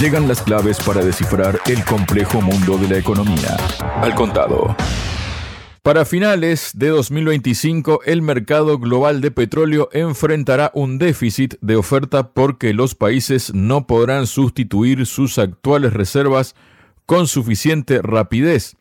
Llegan las claves para descifrar el complejo mundo de la economía. Al contado. Para finales de 2025, el mercado global de petróleo enfrentará un déficit de oferta porque los países no podrán sustituir sus actuales reservas con suficiente rapidez.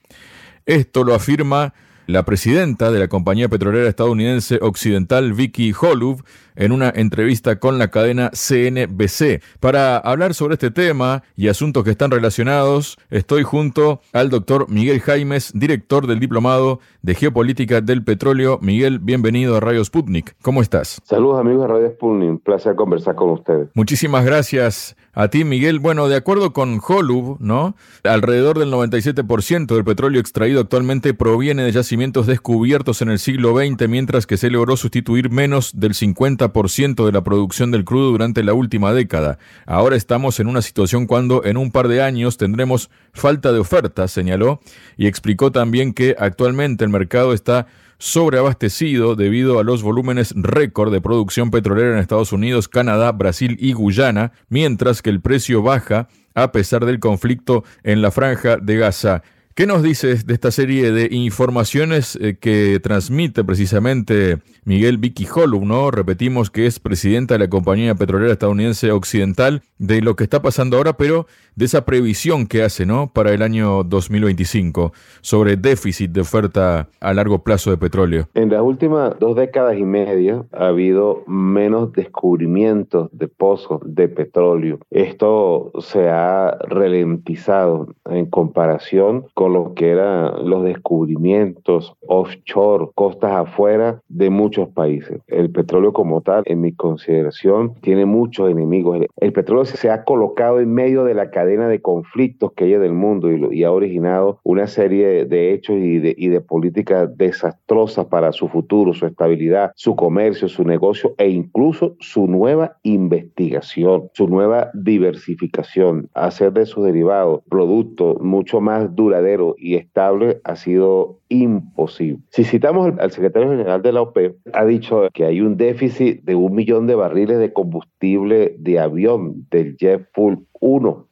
Esto lo afirma la presidenta de la compañía petrolera estadounidense occidental, Vicky Holub, en una entrevista con la cadena CNBC. Para hablar sobre este tema y asuntos que están relacionados, estoy junto al doctor Miguel Jaimes, director del Diplomado de Geopolítica del Petróleo. Miguel, bienvenido a Radio Sputnik. ¿Cómo estás? Saludos amigos de Radio Sputnik, un placer conversar con ustedes. Muchísimas gracias a ti, Miguel. Bueno, de acuerdo con Holub, ¿no? Alrededor del 97% del petróleo extraído actualmente proviene de yacimientos descubiertos en el siglo XX, mientras que se logró sustituir menos del 50 ciento de la producción del crudo durante la última década. Ahora estamos en una situación cuando en un par de años tendremos falta de oferta, señaló, y explicó también que actualmente el mercado está sobreabastecido debido a los volúmenes récord de producción petrolera en Estados Unidos, Canadá, Brasil y Guyana, mientras que el precio baja a pesar del conflicto en la franja de Gaza. ¿Qué nos dices de esta serie de informaciones eh, que transmite precisamente Miguel Vicky Holub, ¿no? Repetimos que es presidenta de la compañía petrolera estadounidense Occidental, de lo que está pasando ahora, pero de esa previsión que hace, ¿no? Para el año 2025 sobre déficit de oferta a largo plazo de petróleo. En las últimas dos décadas y media ha habido menos descubrimientos de pozos de petróleo. Esto se ha ralentizado en comparación con lo que eran los descubrimientos offshore, costas afuera de muchos países. El petróleo como tal, en mi consideración, tiene muchos enemigos. El petróleo se ha colocado en medio de la cadena de conflictos que hay del mundo y, ha originado una serie de hechos y de, y de políticas desastrosas para su futuro, su estabilidad, su comercio, su negocio e incluso su nueva investigación, su nueva diversificación, hacer de sus derivados productos mucho más duraderos y estable ha sido imposible. Si citamos al secretario general de la OPEP, ha dicho que hay un déficit de un millón de barriles de combustible de avión del jet full 1.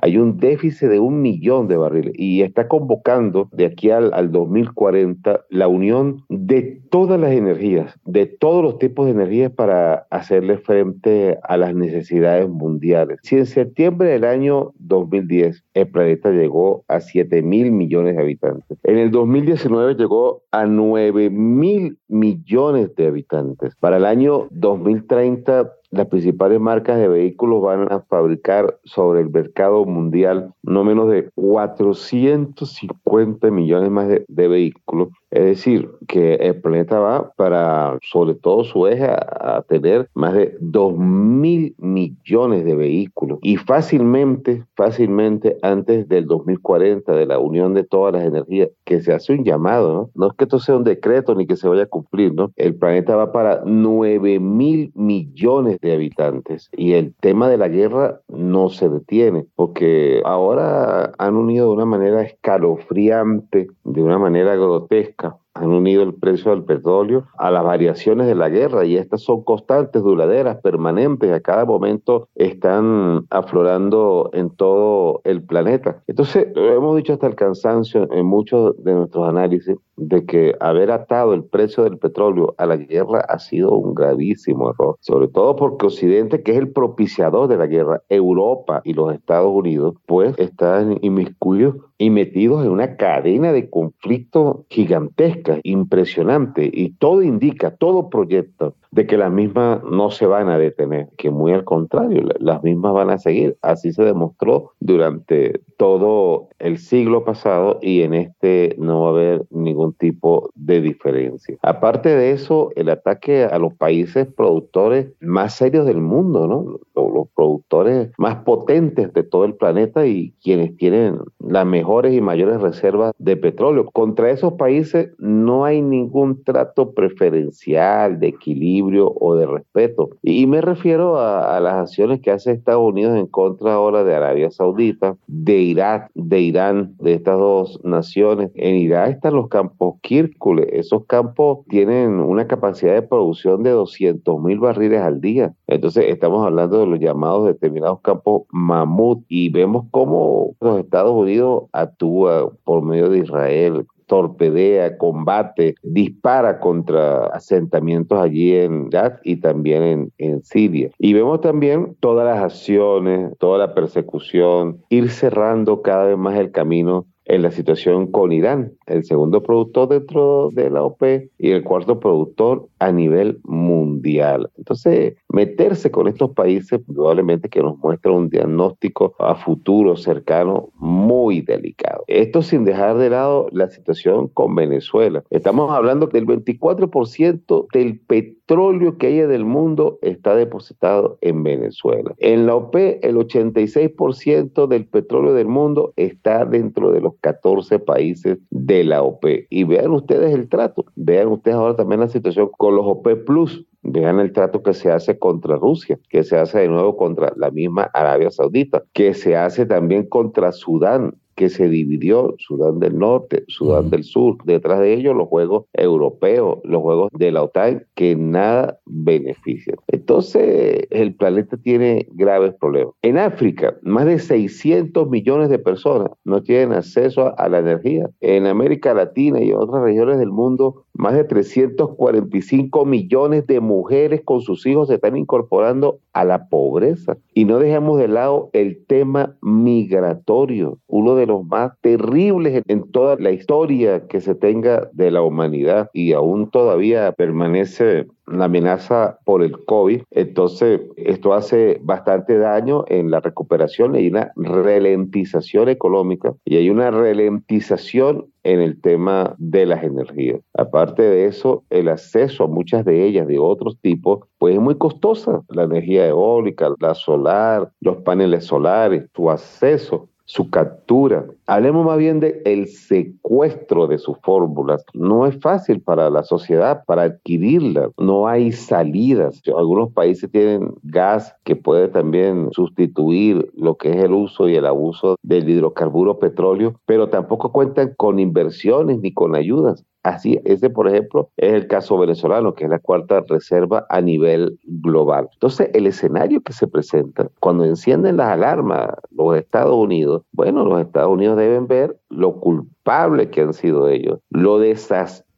Hay un déficit de un millón de barriles y está convocando de aquí al, al 2040 la unión de todas las energías, de todos los tipos de energías para hacerle frente a las necesidades mundiales. Si en septiembre del año 2010 el planeta llegó a 7 mil millones de habitantes, en el 2019 llegó a 9 mil millones de habitantes. Para el año 2030 las principales marcas de vehículos van a fabricar sobre el mercado mundial no menos de 450 millones más de, vehículos. Es decir, que el planeta va para, sobre todo su eje, a, tener más de 2 mil millones de vehículos. Y fácilmente, fácilmente, antes del 2040, de la unión de todas las energías, que se hace un llamado, ¿no? No es que esto sea un decreto ni que se vaya a cumplir, ¿no? El planeta va para 9 mil millones de habitantes. Y el tema de la guerra no se detiene, porque ahora han unido de una manera escalofriante, de una manera grotesca, han unido el precio del petróleo a las variaciones de la guerra y estas son constantes, duraderas, permanentes, a cada momento están aflorando en todo el planeta. Entonces, lo hemos dicho hasta el cansancio en muchos de nuestros análisis de que haber atado el precio del petróleo a la guerra ha sido un gravísimo error, sobre todo porque Occidente, que es el propiciador de la guerra, Europa y los Estados Unidos, pues están inmiscuidos y metidos en una cadena de conflicto gigantesca, impresionante, y todo indica, todo proyecta de que las mismas no se van a detener, que muy al contrario, las mismas van a seguir. Así se demostró durante todo el siglo pasado y en este no va a haber ningún tipo de diferencia. Aparte de eso, el ataque a los países productores más serios del mundo, ¿no? Los productores más potentes de todo el planeta y quienes tienen las mejores y mayores reservas de petróleo. Contra esos países no hay ningún trato preferencial de equilibrio o de respeto. Y me refiero a, las acciones que hace Estados Unidos en contra ahora de Arabia Saudita, de Irak, de Irán, de estas dos naciones. En Irak están los campos Kirkule. Esos campos tienen una capacidad de producción de 200 mil barriles al día. Entonces estamos hablando de los llamados determinados campos mamut y vemos cómo los Estados Unidos actúa por medio de Israel torpedea, combate, dispara contra asentamientos allí en Irak y también en, en, Siria. Y vemos también todas las acciones, toda la persecución, ir cerrando cada vez más el camino en la situación con Irán, el segundo productor dentro de la OPE y el cuarto productor a nivel mundial. Entonces, meterse con estos países probablemente que nos muestra un diagnóstico a futuro cercano muy delicado. Esto sin dejar de lado la situación con Venezuela. Estamos hablando del 24% del petróleo que hay en el mundo está depositado en Venezuela. En la OPE, el 86% del petróleo del mundo está dentro de los 14 países de la OPE. Y vean ustedes el trato, vean ustedes ahora también la situación con los OPE Plus. Vean el trato que se hace contra Rusia, que se hace de nuevo contra la misma Arabia Saudita, que se hace también contra Sudán, que se dividió, Sudán del Norte, Sudán del Sur, detrás de ellos los juegos europeos, los juegos de la OTAN, que nada benefician. Entonces, el planeta tiene graves problemas. En África, más de 600 millones de personas no tienen acceso a la energía. En América Latina y en otras regiones del mundo, más de 345 millones de mujeres con sus hijos se están incorporando a la pobreza. Y no dejemos de lado el tema migratorio, uno de los más terribles en toda la historia que se tenga de la humanidad y aún todavía permanece la amenaza por el COVID. Entonces, esto hace bastante daño en la recuperación. Hay una ralentización económica y hay una ralentización en el tema de las energías. Aparte de eso, el acceso a muchas de ellas de otros tipos, pues es muy costosa. La energía eólica, la solar, los paneles solares, su acceso su captura. Hablemos más bien del el secuestro de sus fórmulas. No es fácil para la sociedad para adquirirlas. No hay salidas. Algunos países tienen gas que puede también sustituir lo que es el uso y el abuso del hidrocarburo petróleo, pero tampoco cuentan con inversiones ni con ayudas. Así, ese por ejemplo es el caso venezolano, que es la cuarta reserva a nivel global. Entonces, el escenario que se presenta, cuando encienden las alarmas los Estados Unidos, bueno, los Estados Unidos deben ver lo culpable que han sido ellos, lo desastroso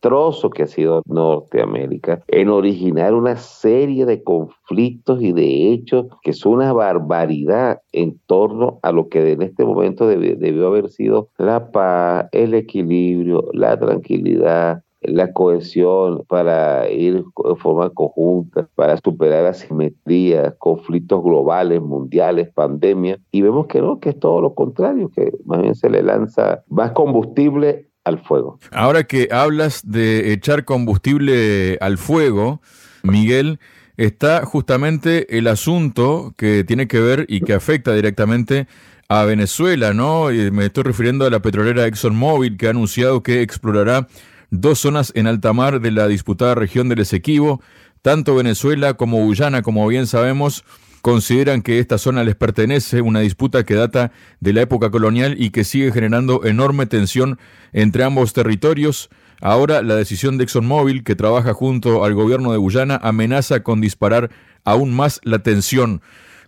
que ha sido Norteamérica en originar una serie de conflictos y de hechos que son una barbaridad en torno a lo que en este momento debió haber sido la paz, el equilibrio, la tranquilidad, la cohesión para ir de forma conjunta, para superar asimetrías, conflictos globales, mundiales, pandemias. Y vemos que no, que es todo lo contrario, que más bien se le lanza más combustible al fuego. Ahora que hablas de echar combustible al fuego, Miguel, está justamente el asunto que tiene que ver y que afecta directamente a Venezuela, ¿no? Me estoy refiriendo a la petrolera ExxonMobil que ha anunciado que explorará dos zonas en alta mar de la disputada región del Esequibo. Tanto Venezuela como Guyana, como bien sabemos, consideran que esta zona les pertenece, una disputa que data de la época colonial y que sigue generando enorme tensión entre ambos territorios. Ahora la decisión de ExxonMobil, que trabaja junto al gobierno de Guyana, amenaza con disparar aún más la tensión.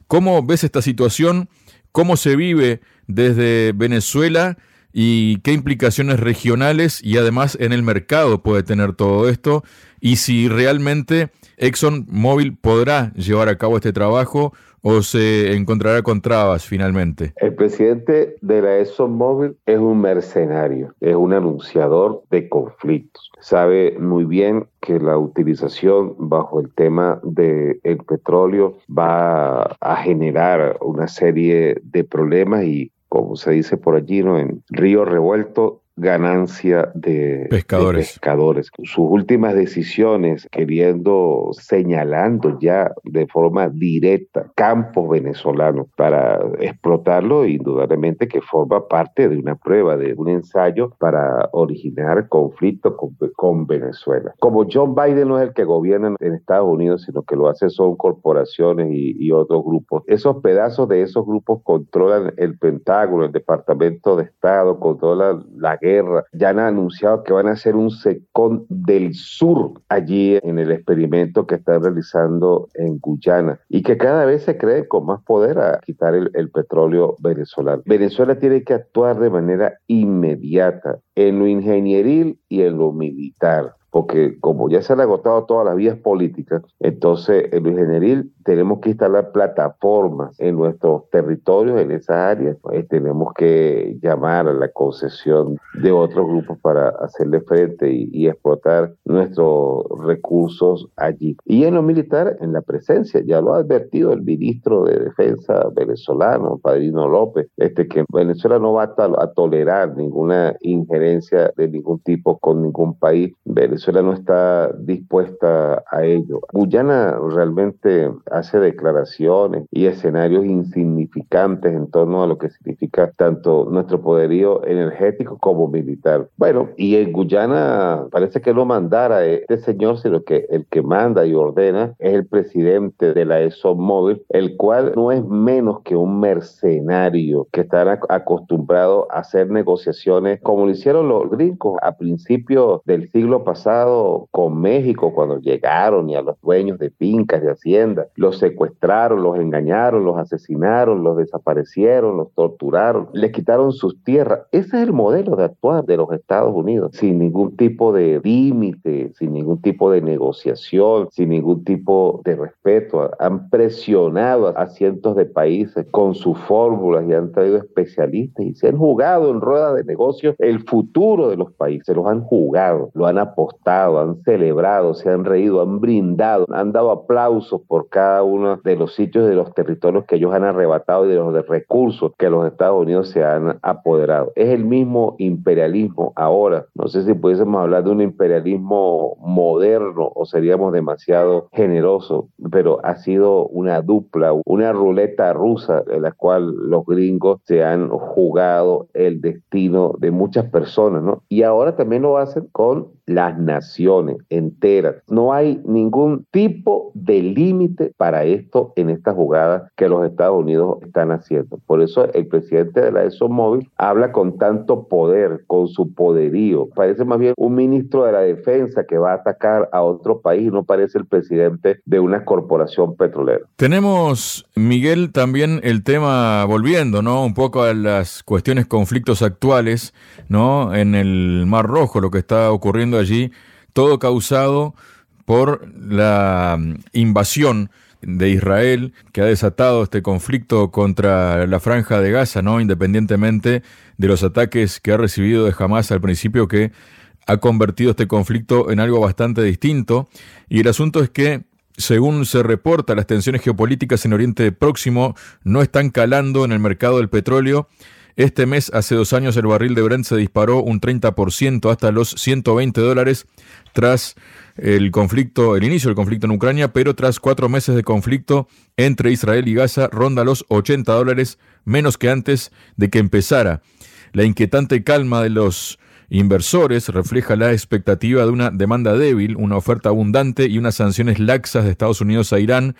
¿Cómo ves esta situación? ¿Cómo se vive desde Venezuela? Y qué implicaciones regionales y además en el mercado puede tener todo esto y si realmente ExxonMobil podrá llevar a cabo este trabajo o se encontrará con trabas finalmente? El presidente de la ExxonMobil es un mercenario, es un anunciador de conflictos. Sabe muy bien que la utilización bajo el tema del el petróleo va a generar una serie de problemas y como se dice por allí, ¿no? en río revuelto ganancia de pescadores. pescadores. Sus últimas decisiones, queriendo, señalando ya de forma directa campos venezolanos para explotarlo, indudablemente que forma parte de una prueba, de un ensayo para originar conflicto con, con Venezuela. Como John Biden no es el que gobierna en Estados Unidos, sino que lo hace son corporaciones y, y otros grupos, esos pedazos de esos grupos controlan el Pentágono, el Departamento de Estado, controlan la guerra. Ya han anunciado que van a hacer un secón del sur allí en el experimento que están realizando en Guyana y que cada vez se cree con más poder a quitar el petróleo venezolano. Venezuela tiene que actuar de manera inmediata en lo ingenieril y en lo militar porque como ya se han agotado todas las vías políticas, entonces en lo ingenieril tenemos que instalar plataformas en nuestros territorios, en esas áreas, pues, tenemos que llamar a la concesión de otros grupos para hacerle frente y, explotar nuestros recursos allí. Y en lo militar, en la presencia, ya lo ha advertido el ministro de Defensa venezolano, Padrino López, este, que Venezuela no va a, a tolerar ninguna injerencia de ningún tipo con ningún país. Venezuela no está dispuesta a ello. Guyana realmente hace declaraciones y escenarios insignificantes en torno a lo que significa tanto nuestro poderío energético como militar. Bueno, y en Guyana parece que no mandara este señor, sino que el que manda y ordena es el presidente de la ExxonMobil, el cual no es menos que un mercenario que está acostumbrado a hacer negociaciones como lo hicieron los gringos a principios del siglo pasado con México cuando llegaron y a los dueños de fincas de hacienda los secuestraron, los engañaron, los asesinaron, los desaparecieron, los torturaron, les quitaron sus tierras. Ese es el modelo de actuar de los Estados Unidos, sin ningún tipo de límite, sin ningún tipo de negociación, sin ningún tipo de respeto. Han presionado a cientos de países con sus fórmulas y han traído especialistas y se han jugado en rueda de negocios el futuro de los países, los han jugado, lo han apostado, han celebrado, se han reído, han brindado, han dado aplausos por cada uno de los sitios de los territorios que ellos han arrebatado y de los recursos que los Estados Unidos se han apoderado. Es el mismo imperialismo ahora. No sé si pudiésemos hablar de un imperialismo moderno o seríamos demasiado generosos, pero ha sido una dupla, una ruleta rusa en la cual los gringos se han jugado el destino de muchas personas, ¿no? Y ahora también lo hacen con las naciones enteras. No hay ningún tipo de límite para esto en esta jugada que los Estados Unidos están haciendo. Por eso el presidente de la ExxonMobil habla con tanto poder, con su poderío. Parece más bien un ministro de la defensa que va a atacar a otro país y no parece el presidente de una corporación petrolera. Tenemos, Miguel, también el tema, volviendo, ¿no? Un poco a las cuestiones, conflictos actuales, ¿no? En el Mar Rojo, lo que está ocurriendo allí, todo causado por la invasión de Israel que ha desatado este conflicto contra la franja de Gaza, ¿no? Independientemente de los ataques que ha recibido de Hamas al principio que ha convertido este conflicto en algo bastante distinto y el asunto es que según se reporta, las tensiones geopolíticas en Oriente Próximo no están calando en el mercado del petróleo. Este mes, hace dos años, el barril de Brent se disparó un 30% hasta los 120 dólares tras el conflicto, el inicio del conflicto en Ucrania, pero tras cuatro meses de conflicto entre Israel y Gaza ronda los 80 dólares, menos que antes de que empezara. La inquietante calma de los inversores refleja la expectativa de una demanda débil, una oferta abundante y unas sanciones laxas de Estados Unidos a Irán.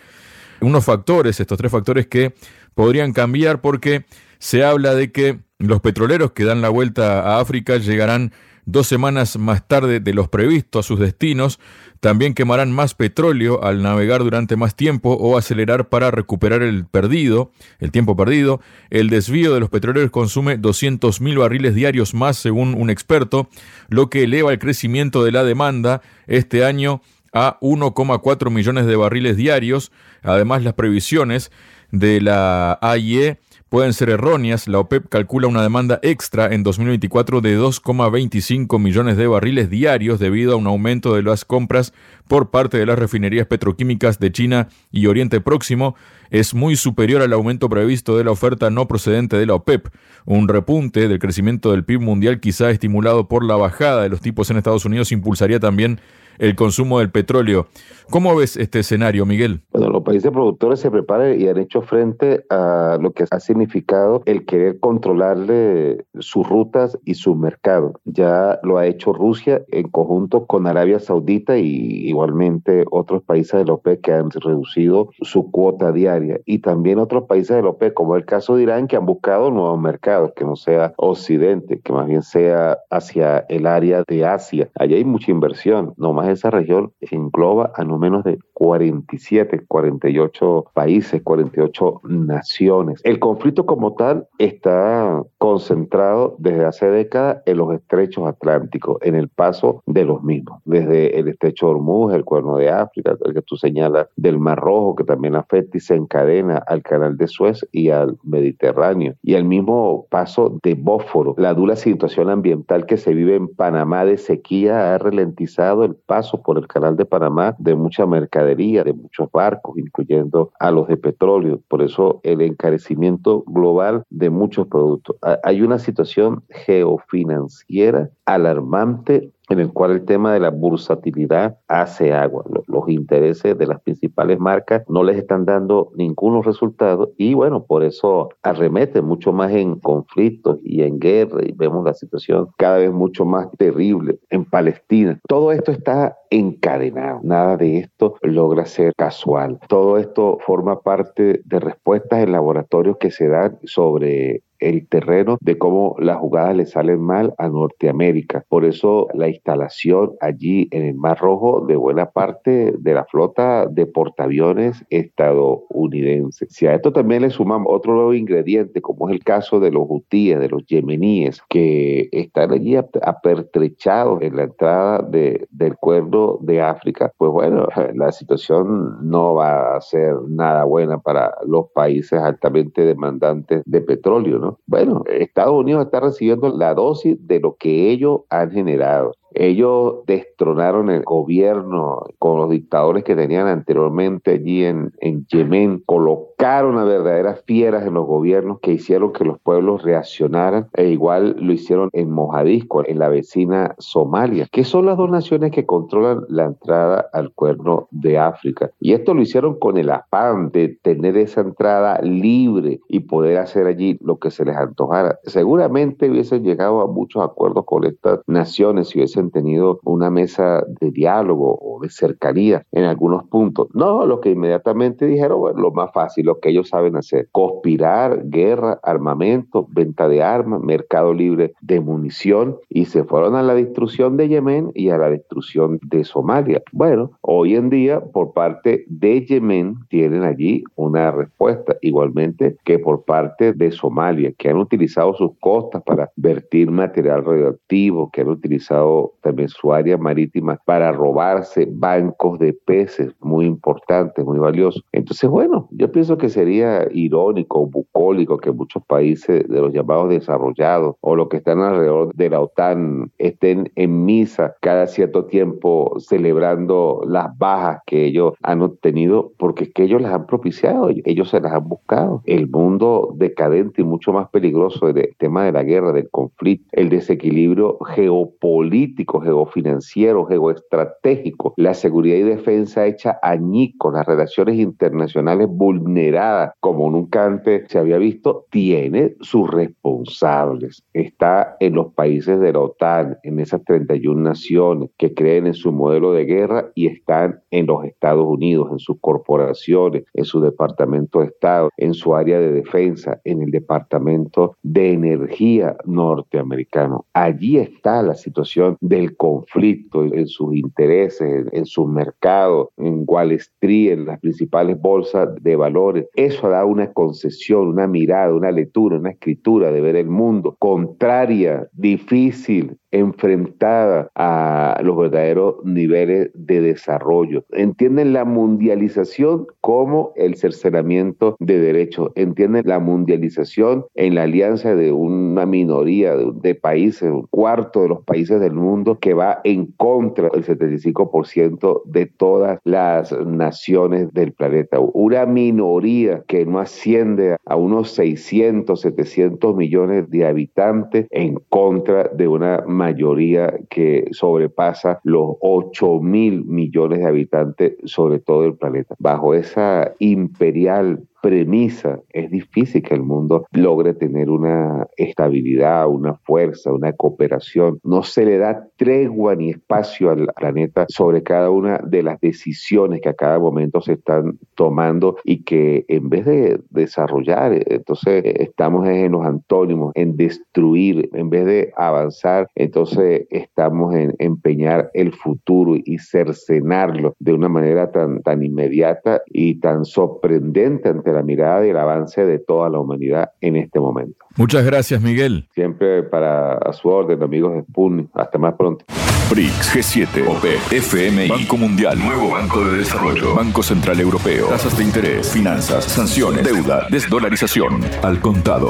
Unos factores, estos tres factores que podrían cambiar porque se habla de que los petroleros que dan la vuelta a África llegarán dos semanas más tarde de los previstos a sus destinos, también quemarán más petróleo al navegar durante más tiempo o acelerar para recuperar el perdido, el tiempo perdido. El desvío de los petroleros consume 200.000 barriles diarios más según un experto, lo que eleva el crecimiento de la demanda este año a 1,4 millones de barriles diarios. Además, las previsiones de la AIE pueden ser erróneas. La OPEP calcula una demanda extra en 2024 de 2,25 millones de barriles diarios debido a un aumento de las compras por parte de las refinerías petroquímicas de China y Oriente Próximo. es muy superior al aumento previsto de la oferta no procedente de la OPEP. Un repunte del crecimiento del PIB mundial, quizá estimulado por la bajada de los tipos en Estados Unidos, impulsaría también el consumo del petróleo. ¿Cómo ves este escenario, Miguel? Bueno, los países productores se preparan y han hecho frente a lo que ha significado el querer controlarle sus rutas y su mercado. Ya lo ha hecho Rusia en conjunto con Arabia Saudita y igualmente otros países de la OPEC que han reducido su cuota diaria y también otros países de la OPEC, como el caso de Irán, que han buscado nuevos mercados, que no sea Occidente, que más bien sea hacia el área de Asia. Allí hay mucha inversión, no más esa región engloba a no menos de 47, 48 países, 48 naciones. El conflicto como tal está concentrado desde hace décadas en los estrechos atlánticos, en el paso de los mismos, desde el estrecho de Hormuz, el cuerno de África, el que tú señalas, del Mar Rojo, que también afecta y se encadena al canal de Suez y al Mediterráneo, y el mismo paso de Bósforo. La dura situación ambiental que se vive en Panamá de sequía ha ralentizado el paso por el canal de Panamá de mucha mercadería, de muchos barcos, incluyendo a los de petróleo. Por eso el encarecimiento global de muchos productos. Hay una situación geofinanciera alarmante en el cual el tema de la bursatilidad hace agua. Los intereses de las principales marcas no les están dando ningunos resultados y bueno, por eso arremete mucho más en conflictos y en guerra y vemos la situación cada vez mucho más terrible en Palestina. Todo esto está encadenado, nada de esto logra ser casual. Todo esto forma parte de respuestas en laboratorios que se dan sobre el terreno de cómo las jugadas le salen mal a Norteamérica. Por eso la instalación allí en el Mar Rojo de buena parte de la flota de portaaviones estadounidense. Si a esto también le sumamos otro nuevo ingrediente, como es el caso de los hutíes, de los yemeníes, que están allí apertrechados en la entrada de, del cuerno de África, pues bueno, la situación no va a ser nada buena para los países altamente demandantes de petróleo, ¿no? Bueno, Estados Unidos está recibiendo la dosis de lo que ellos han generado. Ellos destronaron el gobierno con los dictadores que tenían anteriormente allí en, en Yemen, colocaron a verdaderas fieras en los gobiernos que hicieron que los pueblos reaccionaran, e igual lo hicieron en Mojadisco, en la vecina Somalia, que son las dos naciones que controlan la entrada al cuerno de África. Y esto lo hicieron con el afán de tener esa entrada libre y poder hacer allí lo que se les antojara. Seguramente hubiesen llegado a muchos acuerdos con estas naciones si hubiesen tenido una mesa de diálogo o de cercanía en algunos puntos. No, lo que inmediatamente dijeron, bueno, lo más fácil, lo que ellos saben hacer, conspirar, guerra, armamento, venta de armas, mercado libre de munición y se fueron a la destrucción de Yemen y a la destrucción de Somalia. Bueno, hoy en día por parte de Yemen tienen allí una respuesta, igualmente que por parte de Somalia, que han utilizado sus costas para vertir material radioactivo, que han utilizado también su área marítima para robarse bancos de peces muy importantes, muy valiosos. Entonces, bueno, yo pienso que sería irónico, bucólico que muchos países de los llamados desarrollados o los que están alrededor de la OTAN estén en misa cada cierto tiempo celebrando las bajas que ellos han obtenido porque es que ellos las han propiciado, ellos se las han buscado. El mundo decadente y mucho más peligroso del tema de la guerra, del conflicto, el desequilibrio geopolítico geofinanciero, geoestratégico, la seguridad y defensa hecha añicos, las relaciones internacionales vulneradas como nunca antes se había visto, tiene sus responsables. Está en los países de la OTAN, en esas 31 naciones que creen en su modelo de guerra y están en los Estados Unidos, en sus corporaciones, en su departamento de Estado, en su área de defensa, en el departamento de energía norteamericano. Allí está la situación del conflicto en sus intereses, en sus mercados, en Wall Street, en las principales bolsas de valores. Eso da una concesión, una mirada, una lectura, una escritura de ver el mundo contraria, difícil, enfrentada a los verdaderos niveles de desarrollo. Entienden la mundialización como el cercenamiento de derechos. Entienden la mundialización en la alianza de una minoría de, de países, un cuarto de los países del mundo mundo que va en contra del 75% de todas las naciones del planeta. Una minoría que no asciende a unos 600, 700 millones de habitantes en contra de una mayoría que sobrepasa los 8 mil millones de habitantes sobre todo el planeta. Bajo esa imperial premisa, es difícil que el mundo logre tener una estabilidad, una fuerza, una cooperación. No se le da tregua ni espacio al planeta sobre cada una de las decisiones que a cada momento se están tomando y que en vez de desarrollar, entonces estamos en los antónimos, en destruir, en vez de avanzar, entonces estamos en empeñar el futuro y cercenarlo de una manera tan, tan inmediata y tan sorprendente ante la mirada y el avance de toda la humanidad en este momento. Muchas gracias, Miguel. Siempre para a su orden, amigos de Sputnik. Hasta más pronto. BRICS, G7, OPE, FMI, Banco Mundial, Nuevo Banco de Desarrollo, Banco Central Europeo, tasas de interés, finanzas, sanciones, deuda, desdolarización, al contado.